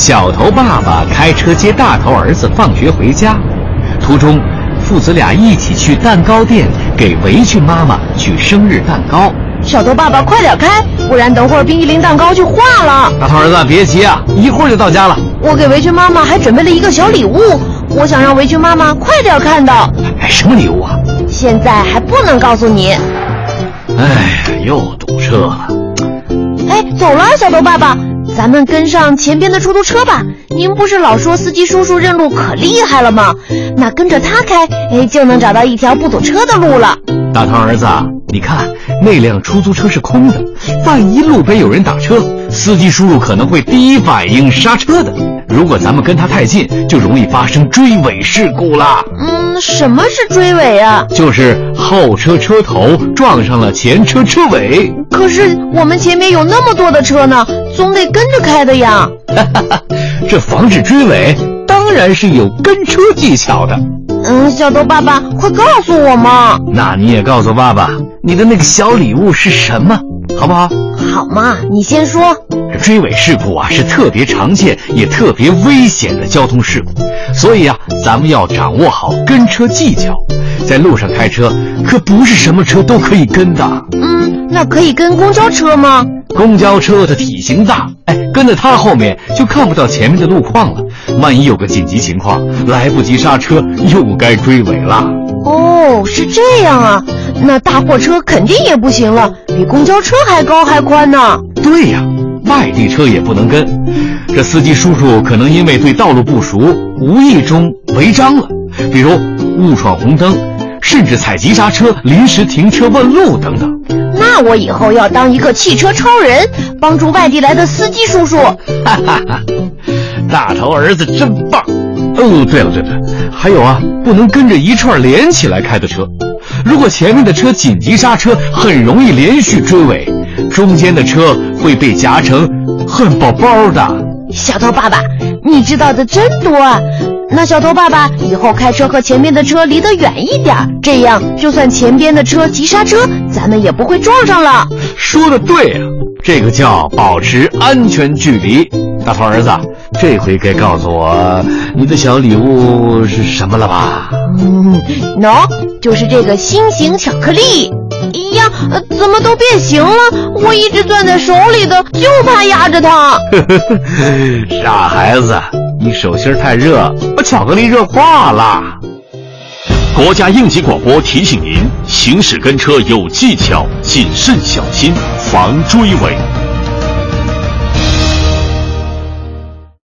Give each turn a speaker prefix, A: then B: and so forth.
A: 小头爸爸开车接大头儿子放学回家，途中父子俩一起去蛋糕店给围裙妈妈取生日蛋糕。
B: 小头爸爸，快点开，不然等会儿冰激凌蛋糕就化了。
A: 大头儿子，别急啊，一会儿就到家了。
B: 我给围裙妈妈还准备了一个小礼物，我想让围裙妈妈快点看到。
A: 哎，什么礼物啊？
B: 现在还不能告诉你。
A: 哎，又堵车了。
B: 哎，走了，小头爸爸，咱们跟上前边的出租车吧。您不是老说司机叔叔认路可厉害了吗？那跟着他开，哎，就能找到一条不堵车的路了。
A: 大头儿子，你看那辆出租车是空的，万一路边有人打车，司机叔叔可能会第一反应刹车的。如果咱们跟他太近，就容易发生追尾事故啦。
B: 嗯，什么是追尾啊？
A: 就是后车车头撞上了前车车尾。
B: 可是我们前面有那么多的车呢，总得跟着开的呀。
A: 哈哈哈，这防止追尾当然是有跟车技巧的。
B: 嗯，小头爸爸，快告诉我嘛！
A: 那你也告诉爸爸，你的那个小礼物是什么，好不好？
B: 好嘛，你先说。
A: 追尾事故啊，是特别常见也特别危险的交通事故，所以啊，咱们要掌握好跟车技巧。在路上开车，可不是什么车都可以跟的。
B: 嗯，那可以跟公交车吗？
A: 公交车的体型大，哎，跟在它后面就看不到前面的路况了。万一有个紧急情况，来不及刹车，又该追尾了。
B: 哦，是这样啊，那大货车肯定也不行了，比公交车还高还宽呢。
A: 对呀，外地车也不能跟。这司机叔叔可能因为对道路不熟，无意中违章了，比如误闯红灯，甚至踩急刹车、临时停车问路等等。
B: 那我以后要当一个汽车超人，帮助外地来的司机叔叔。
A: 哈哈哈，大头儿子真棒！哦，对了对了，还有啊，不能跟着一串连起来开的车。如果前面的车紧急刹车，很容易连续追尾，中间的车会被夹成汉堡包的。
B: 小头爸爸，你知道的真多啊！那小头爸爸以后开车和前面的车离得远一点，这样就算前边的车急刹车，咱们也不会撞上了。
A: 说的对啊，这个叫保持安全距离。大头儿子，这回该告诉我你的小礼物是什么了吧？
B: 嗯，喏，就是这个心形巧克力。呃，怎么都变形了？我一直攥在手里的，就怕压着它。
A: 傻孩子，你手心太热，把巧克力热化了。
C: 国家应急广播提醒您：行驶跟车有技巧，谨慎小心，防追尾。